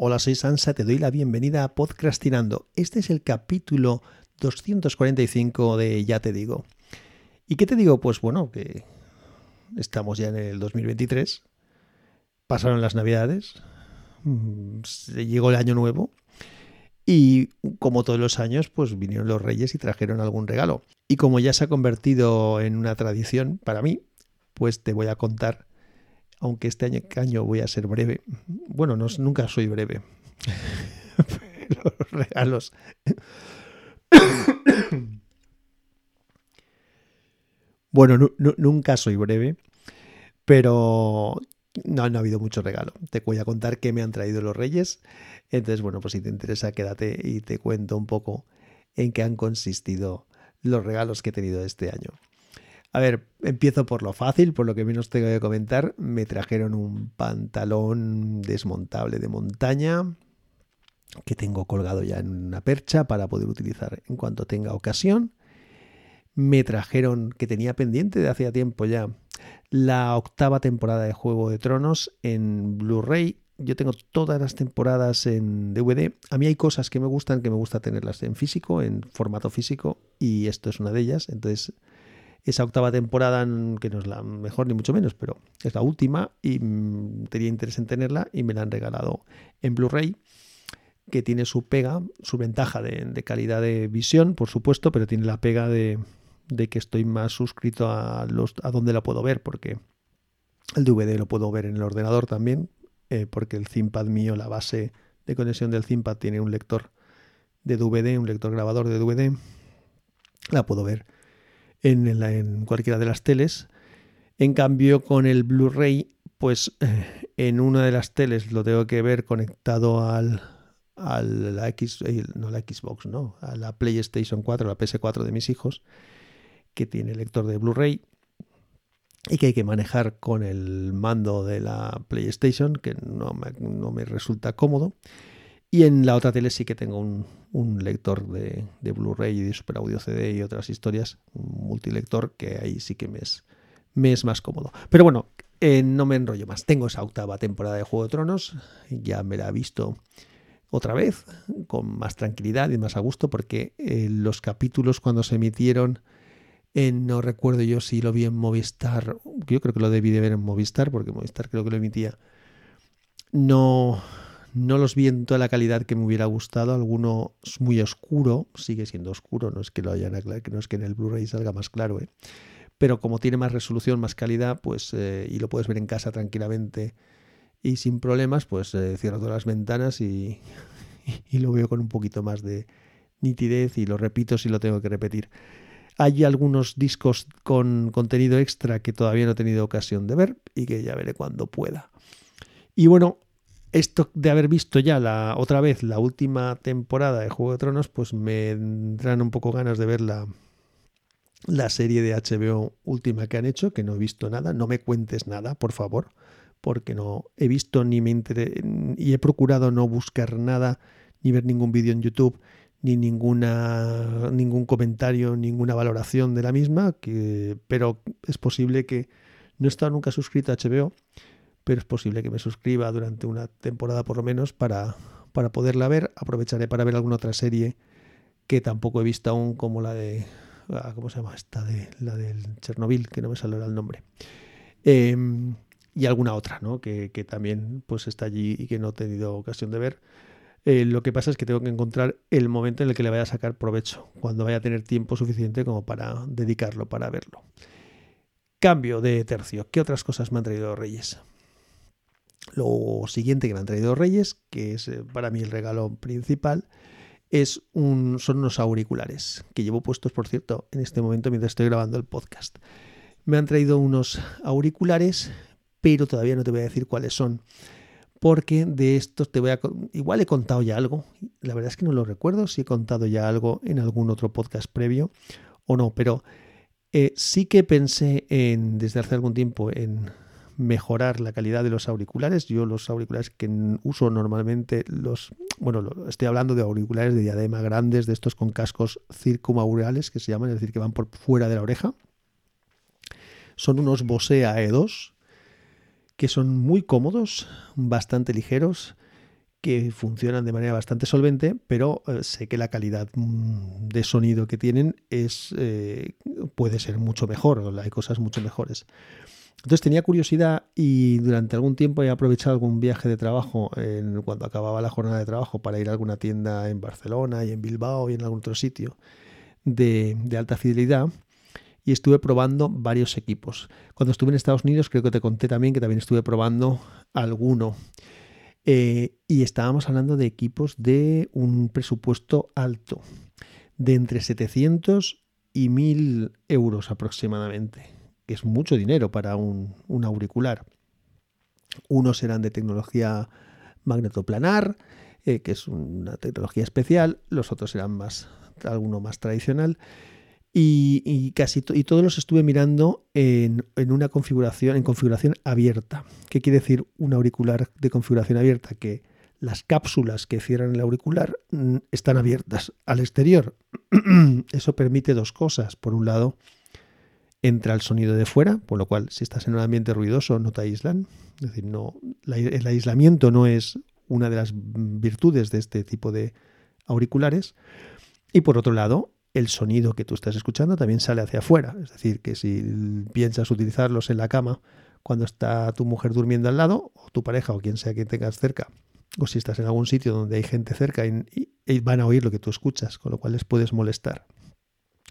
Hola, soy Sansa, te doy la bienvenida a Podcastinando. Este es el capítulo 245 de Ya te digo. ¿Y qué te digo? Pues bueno, que estamos ya en el 2023, pasaron las navidades, mm, llegó el año nuevo y como todos los años, pues vinieron los reyes y trajeron algún regalo. Y como ya se ha convertido en una tradición para mí, pues te voy a contar aunque este año, voy a ser breve. Bueno, no, nunca soy breve. los regalos. bueno, nunca soy breve, pero no, no ha habido mucho regalo. Te voy a contar qué me han traído los reyes. Entonces, bueno, pues si te interesa, quédate y te cuento un poco en qué han consistido los regalos que he tenido este año. A ver, empiezo por lo fácil, por lo que menos tengo que comentar. Me trajeron un pantalón desmontable de montaña que tengo colgado ya en una percha para poder utilizar en cuanto tenga ocasión. Me trajeron, que tenía pendiente de hacía tiempo ya, la octava temporada de Juego de Tronos en Blu-ray. Yo tengo todas las temporadas en DVD. A mí hay cosas que me gustan, que me gusta tenerlas en físico, en formato físico, y esto es una de ellas. Entonces esa octava temporada, que no es la mejor ni mucho menos, pero es la última y mm, tenía interés en tenerla y me la han regalado en Blu-ray, que tiene su pega, su ventaja de, calidad de visión, por supuesto, pero tiene la pega de, que estoy más suscrito a, los, a donde la puedo ver, porque el DVD lo puedo ver en el ordenador también, eh, porque el ThinkPad mío, la base de conexión del ThinkPad tiene un lector de DVD, un lector grabador de DVD, la puedo ver en, cualquiera de las teles. En cambio, con el Blu-ray, pues eh, en una de las teles lo tengo que ver conectado al, a la X, eh, no la Xbox, no, a la PlayStation 4, la PS4 de mis hijos, que tiene lector de Blu-ray y que hay que manejar con el mando de la PlayStation, que no me, no me resulta cómodo. Y en la otra tele sí que tengo un, lector de, Blu-ray y de Super Audio CD y otras historias, un multilector que ahí sí que me es, me es más cómodo. Pero bueno, eh, no me enrollo más. Tengo esa octava temporada de Juego de Tronos, ya me la he visto otra vez, con más tranquilidad y más a gusto, porque eh, los capítulos cuando se emitieron, eh, no recuerdo yo si lo vi en Movistar, yo creo que lo debí de ver en Movistar, porque Movistar creo que lo emitía, no no los vi en toda la calidad que me hubiera gustado. Alguno es muy oscuro, sigue siendo oscuro, no es que lo hayan aclarado, no es que en el Blu-ray salga más claro, ¿eh? pero como tiene más resolución, más calidad, pues eh, y lo puedes ver en casa tranquilamente y sin problemas, pues eh, cierro todas las ventanas y, y lo veo con un poquito más de nitidez y lo repito si lo tengo que repetir. Hay algunos discos con contenido extra que todavía no he tenido ocasión de ver y que ya veré cuando pueda. Y bueno, esto de haber visto ya la otra vez la última temporada de Juego de Tronos, pues me dan un poco ganas de ver la, la serie de HBO última que han hecho, que no he visto nada. No me cuentes nada, por favor, porque no he visto ni me y he procurado no buscar nada, ni ver ningún vídeo en YouTube, ni ninguna ningún comentario, ninguna valoración de la misma, que, pero es posible que no he estado nunca suscrito a HBO pero es posible que me suscriba durante una temporada por lo menos para, para poderla ver. Aprovecharé para ver alguna otra serie que tampoco he visto aún, como la de. Ah, ¿Cómo se llama esta? De, la del Chernobyl, que no me saldrá el nombre. Em, y alguna otra, ¿no? Que, también pues está allí y que no he tenido ocasión de ver. Eh, lo que pasa es que tengo que encontrar el momento en el que le vaya a sacar provecho, cuando vaya a tener tiempo suficiente como para dedicarlo para verlo. Cambio de tercio. ¿Qué otras cosas me han traído Reyes? Lo siguiente que me han traído Reyes, que es eh, para mí el regalo principal, es un, son unos auriculares que llevo puestos, por cierto, en este momento mientras estoy grabando el podcast. Me han traído unos auriculares, pero todavía no te voy a decir cuáles son, porque de estos te voy a... Igual he contado ya algo, la verdad es que no lo recuerdo si he contado ya algo en algún otro podcast previo o no, pero eh, sí que pensé en, desde hace algún tiempo en mejorar la calidad de los auriculares. Yo los auriculares que uso normalmente, los, bueno, estoy hablando de auriculares de diadema grandes, de estos con cascos circumaurales que se llaman, es decir, que van por fuera de la oreja. Son unos Bose AE2 que son muy cómodos, bastante ligeros, que funcionan de manera bastante solvente, pero eh, sé que la calidad mm, de sonido que tienen es eh, puede ser mucho mejor, hay cosas mucho mejores. Entonces tenía curiosidad y durante algún tiempo he aprovechado algún viaje de trabajo en, cuando acababa la jornada de trabajo para ir a alguna tienda en Barcelona y en Bilbao y en algún otro sitio de, alta fidelidad y estuve probando varios equipos. Cuando estuve en Estados Unidos creo que te conté también que también estuve probando alguno. Eh, y estábamos hablando de equipos de un presupuesto alto, de entre 700 y 1000 euros aproximadamente, que es mucho dinero para un, auricular. Unos eran de tecnología magnetoplanar, eh, que es una tecnología especial, los otros eran más, alguno más tradicional. Y, casi y todos los estuve mirando en, una configuración, en configuración abierta. ¿Qué quiere decir un auricular de configuración abierta? Que las cápsulas que cierran el auricular mm, están abiertas al exterior. Eso permite dos cosas. Por un lado, entra el sonido de fuera, por lo cual si estás en un ambiente ruidoso no te aíslan. Es decir, no, el aislamiento no es una de las virtudes de este tipo de auriculares. Y por otro lado, el sonido que tú estás escuchando también sale hacia afuera. Es decir, que si piensas utilizarlos en la cama cuando está tu mujer durmiendo al lado, o tu pareja, o quien sea que tengas cerca, o si estás en algún sitio donde hay gente cerca y, van a oír lo que tú escuchas, con lo cual les puedes molestar.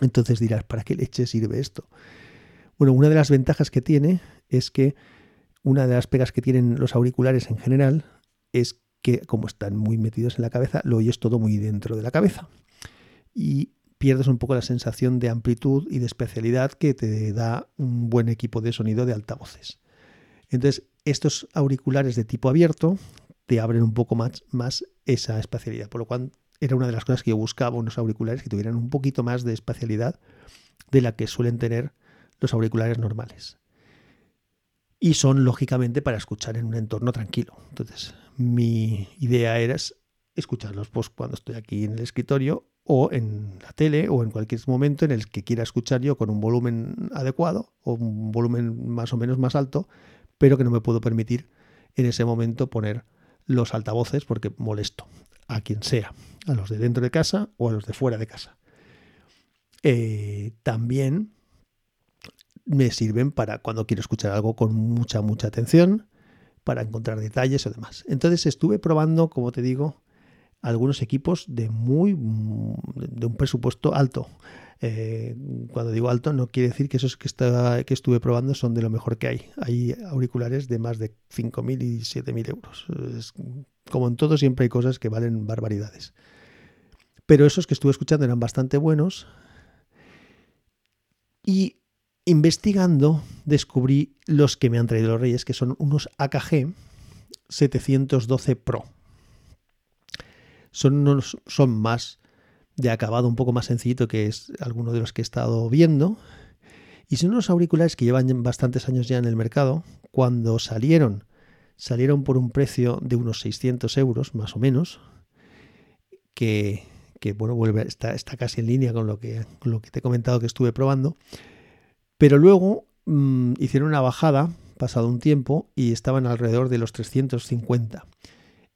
Entonces dirás, ¿para qué leche sirve esto? Bueno, una de las ventajas que tiene es que una de las pegas que tienen los auriculares en general es que como están muy metidos en la cabeza, lo oyes todo muy dentro de la cabeza. Y pierdes un poco la sensación de amplitud y de especialidad que te da un buen equipo de sonido de altavoces. Entonces, estos auriculares de tipo abierto te abren un poco más, más esa espacialidad, por lo cual era una de las cosas que yo buscaba, unos auriculares que tuvieran un poquito más de espacialidad de la que suelen tener los auriculares normales. Y son lógicamente para escuchar en un entorno tranquilo. Entonces, mi idea era escucharlos pues, cuando estoy aquí en el escritorio o en la tele o en cualquier momento en el que quiera escuchar yo con un volumen adecuado o un volumen más o menos más alto, pero que no me puedo permitir en ese momento poner los altavoces porque molesto a quien sea, a los de dentro de casa o a los de fuera de casa. Eh, también me sirven para cuando quiero escuchar algo con mucha, mucha atención, para encontrar detalles o demás. Entonces estuve probando, como te digo, algunos equipos de muy de un presupuesto alto. Eh, cuando digo alto no quiere decir que esos que, está, que estuve probando son de lo mejor que hay. Hay auriculares de más de 5.000 y 7.000 euros. como en todo siempre hay cosas que valen barbaridades. Pero esos que estuve escuchando eran bastante buenos. Y investigando descubrí los que me han traído los reyes, que son unos AKG 712 Pro son, son más de acabado un poco más sencillito que es alguno de los que he estado viendo. Y son unos auriculares que llevan bastantes años ya en el mercado. Cuando salieron, salieron por un precio de unos 600 euros, más o menos. Que, bueno, vuelve, está, está casi en línea con lo, que, lo que te he comentado que estuve probando. Pero luego mm, hicieron una bajada, pasado un tiempo, y estaban alrededor de los 350.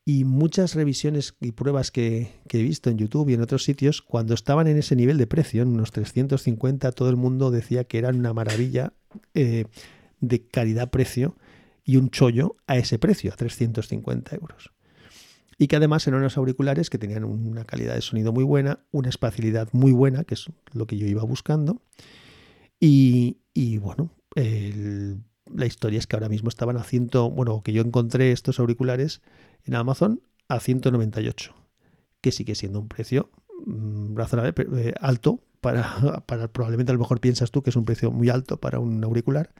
Y muchas revisiones y pruebas que, he visto en YouTube y en otros sitios, cuando estaban en ese nivel de precio, en unos 350, todo el mundo decía que eran una maravilla eh, de calidad-precio y un chollo a ese precio, a 350 euros. Y que además eran unos auriculares que tenían una calidad de sonido muy buena, una espacialidad muy buena, que es lo que yo iba buscando. Y, bueno, la historia es que ahora mismo estaban a ciento, bueno, que yo encontré estos auriculares en Amazon a 198, que sigue siendo un precio mm, razonable, eh, alto para, para, probablemente a lo mejor piensas tú que es un precio muy alto para un auricular,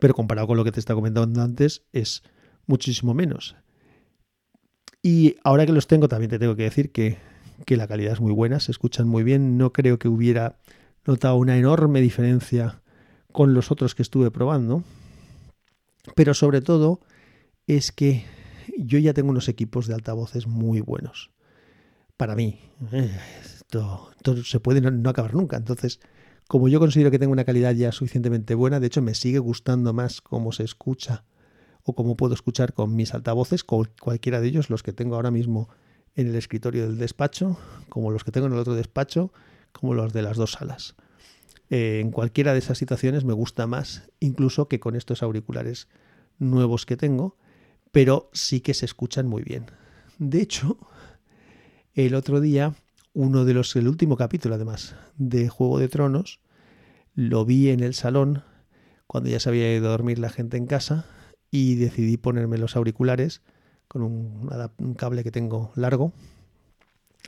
pero comparado con lo que te estaba comentando antes es muchísimo menos. Y ahora que los tengo también te tengo que decir que, la calidad es muy buena, se escuchan muy bien, no creo que hubiera notado una enorme diferencia con los otros que estuve probando, pero sobre todo es que yo ya tengo unos equipos de altavoces muy buenos. Para mí, ¿eh? esto, se puede no, acabar nunca. Entonces, como yo considero que tengo una calidad ya suficientemente buena, de hecho me sigue gustando más cómo se escucha o cómo puedo escuchar con mis altavoces, con cualquiera de ellos, los que tengo ahora mismo en el escritorio del despacho, como los que tengo en el otro despacho, como los de las dos salas. Eh, en cualquiera de esas situaciones me gusta más, incluso que con estos auriculares nuevos que tengo, pero sí que se escuchan muy bien. De hecho, el otro día, uno de los, el último capítulo además de Juego de Tronos, lo vi en el salón cuando ya se había ido a dormir la gente en casa y decidí ponerme los auriculares con un, cable que tengo largo.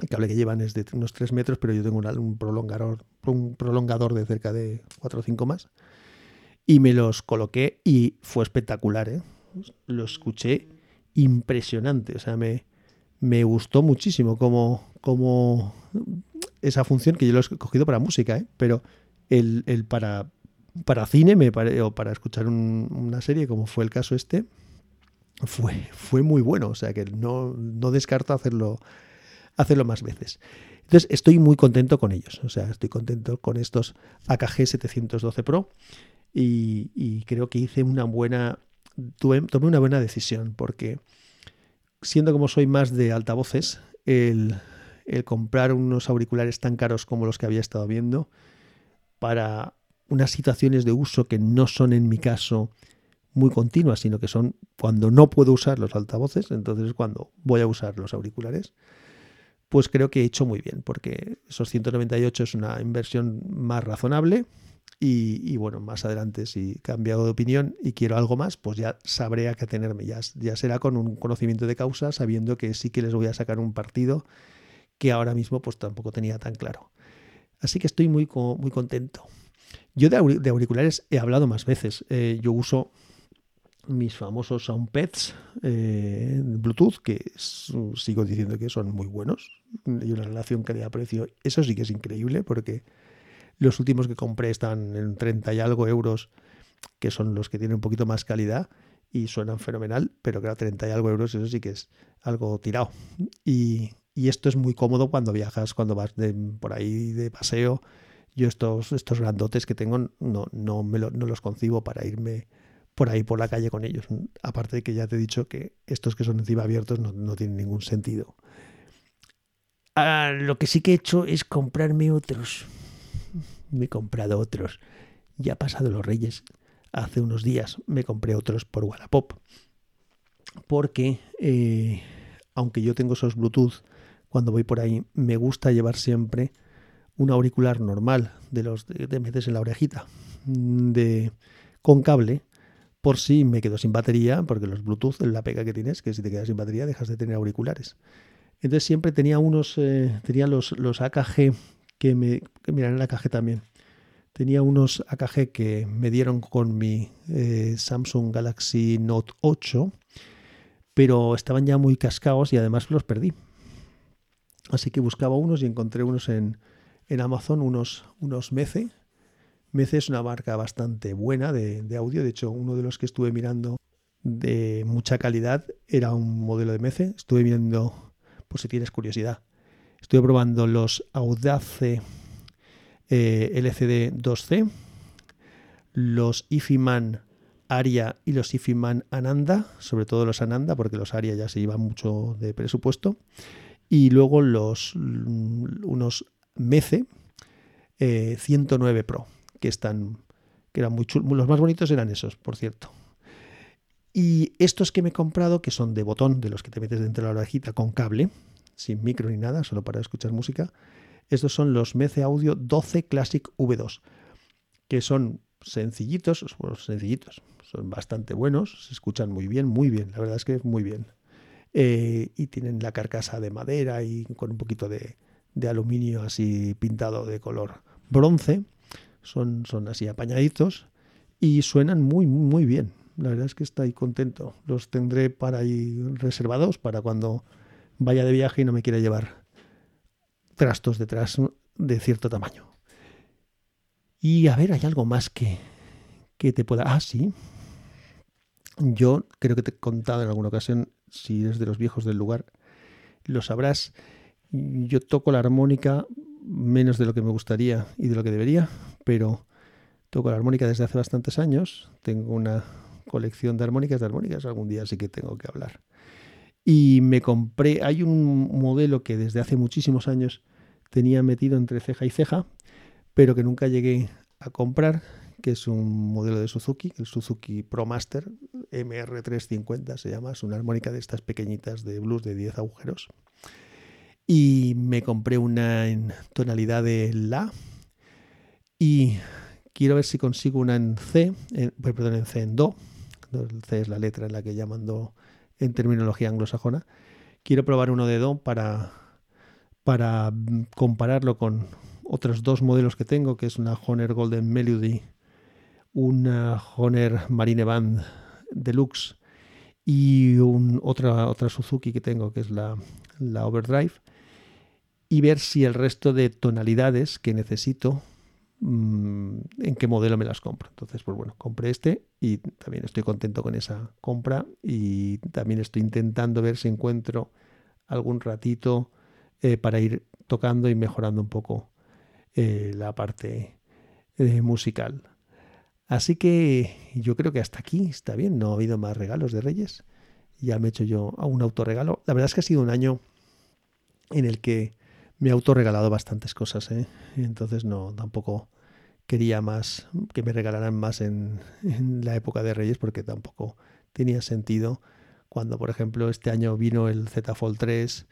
El cable que llevan es de unos 3 metros, pero yo tengo un, prolongador, un prolongador de cerca de 4 o 5 más. Y me los coloqué y fue espectacular. ¿eh? Lo escuché impresionante. O sea, me, me gustó muchísimo como, como esa función que yo lo he cogido para música, ¿eh? pero el, el, para, para cine me o para escuchar una serie, como fue el caso este, fue, fue muy bueno. O sea que no, no descarto hacerlo, hacerlo más veces. Entonces estoy muy contento con ellos. O sea, estoy contento con estos AKG 712 Pro y, creo que hice una buena, tomé una buena decisión porque siendo como soy más de altavoces, el comprar unos auriculares tan caros como los que había estado viendo para unas situaciones de uso que no son en mi caso muy continuas, sino que son cuando no puedo usar los altavoces, entonces cuando voy a usar los auriculares, pues creo que he hecho muy bien, porque esos 198 es una inversión más razonable y, bueno, más adelante si he cambiado de opinión y quiero algo más, pues ya sabré a qué tenerme, ya, ya será con un conocimiento de causa, sabiendo que sí que les voy a sacar un partido que ahora mismo pues tampoco tenía tan claro. Así que estoy muy, muy contento. Yo de, auriculares he hablado más veces. Eh, yo uso mis famosos SoundPads eh, Bluetooth, que sigo diciendo que son muy buenos. Hay una relación calidad-precio. Eso sí que es increíble porque los últimos que compré están en 30 y algo euros, que son los que tienen un poquito más calidad y suenan fenomenal, pero claro, 30 y algo euros, eso sí que es algo tirado. Y, esto es muy cómodo cuando viajas, cuando vas por ahí de paseo yo estos, estos grandotes que tengo no, no, me no los concibo para irme por ahí por la calle con ellos. Aparte de que ya te he dicho que estos que son encima abiertos no, tienen ningún sentido. Ah, lo que sí que he hecho es comprarme otros. Me he comprado otros. Ya ha pasado los Reyes. Hace unos días me compré otros por Wallapop. Porque, eh, aunque yo tengo esos Bluetooth, cuando voy por ahí, me gusta llevar siempre un auricular normal de los de, metes en la orejita de con cable por si me quedo sin batería porque los Bluetooth la pega que tienes que si te quedas sin batería dejas de tener auriculares. Entonces siempre tenía unos eh, tenía los los AKG que me miran el AKG también. Tenía unos AKG que me dieron con mi eh, Samsung Galaxy Note 8 pero estaban ya muy cascados y además los perdí. Así que buscaba unos y encontré unos en en Amazon unos, unos Mece. Mece es una marca bastante buena de, audio. De hecho, uno de los que estuve mirando de mucha calidad era un modelo de Mece. Estuve viendo, por si tienes curiosidad, estuve probando los Audace eh, LCD 2C, los Ifiman Aria y los Ifiman Ananda, sobre todo los Ananda, porque los Aria ya se llevan mucho de presupuesto. Y luego los unos Mece 109 eh, Pro, que están que eran muy chulos. Los más bonitos eran esos, por cierto. Y estos que me he comprado, que son de botón, de los que te metes dentro de la orejita con cable, sin micro ni nada, solo para escuchar música, estos son los Mece Audio 12 Classic V2, que son sencillitos, son bastante buenos, se escuchan muy bien, muy bien, la verdad es que muy bien. Eh, y tienen la carcasa de madera y con un poquito de, de aluminio así pintado de color bronce. Son, son así apañaditos y suenan muy, muy bien. La verdad es que estoy contento. Los tendré para ahí reservados para cuando vaya de viaje y no me quiera llevar trastos detrás de cierto tamaño. Y a ver, hay algo más que, que te pueda... Ah, sí. Yo creo que te he contado en alguna ocasión, si eres de los viejos del lugar, lo sabrás yo toco la armónica menos de lo que me gustaría y de lo que debería, pero toco la armónica desde hace bastantes años. Tengo una colección de armónicas, de armónicas algún día sí que tengo que hablar. Y me compré, hay un modelo que desde hace muchísimos años tenía metido entre ceja y ceja, pero que nunca llegué a comprar, que es un modelo de Suzuki, el Suzuki ProMaster MR350 se llama, es una armónica de estas pequeñitas de blues de 10 agujeros. Y me compré una en tonalidad de La y quiero ver si consigo una en C, perdón, en C en Do. C es la letra en la que llaman Do en terminología anglosajona. Quiero probar uno de Do para, para compararlo con otros dos modelos que tengo, que es una Honor Golden Melody una Honor Marine Band Deluxe y otra, otra Suzuki que tengo que es la, la Overdrive y ver si el resto de tonalidades que necesito mm, en qué modelo me las compro. Entonces, pues bueno, compré este y también estoy contento con esa compra y también estoy intentando ver si encuentro algún ratito eh, para ir tocando y mejorando un poco eh, la parte eh, musical. Así que yo creo que hasta aquí está bien, no ha habido más regalos de Reyes. Ya me he hecho yo un autorregalo. La verdad es que ha sido un año en el que me he autorregalado bastantes cosas, ¿eh? entonces no, tampoco quería más, que me regalaran más en, la época de Reyes, porque tampoco tenía sentido. Cuando, por ejemplo, este año vino el Z Fold 3,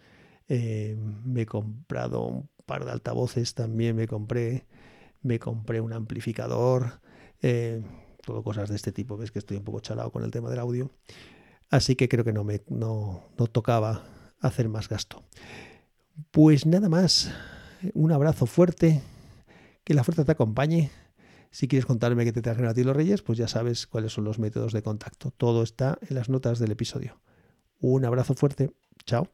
eh, me he comprado un par de altavoces, también me compré, me compré un amplificador, eh, todo cosas de este tipo. Ves que estoy un poco chalado con el tema del audio. Así que creo que no me no, tocaba hacer más gasto. Pues nada más. Un abrazo fuerte. Que la fuerza te acompañe. Si quieres contarme qué te trajeron a ti los Reyes, pues ya sabes cuáles son los métodos de contacto. Todo está en las notas del episodio. Un abrazo fuerte. Chao.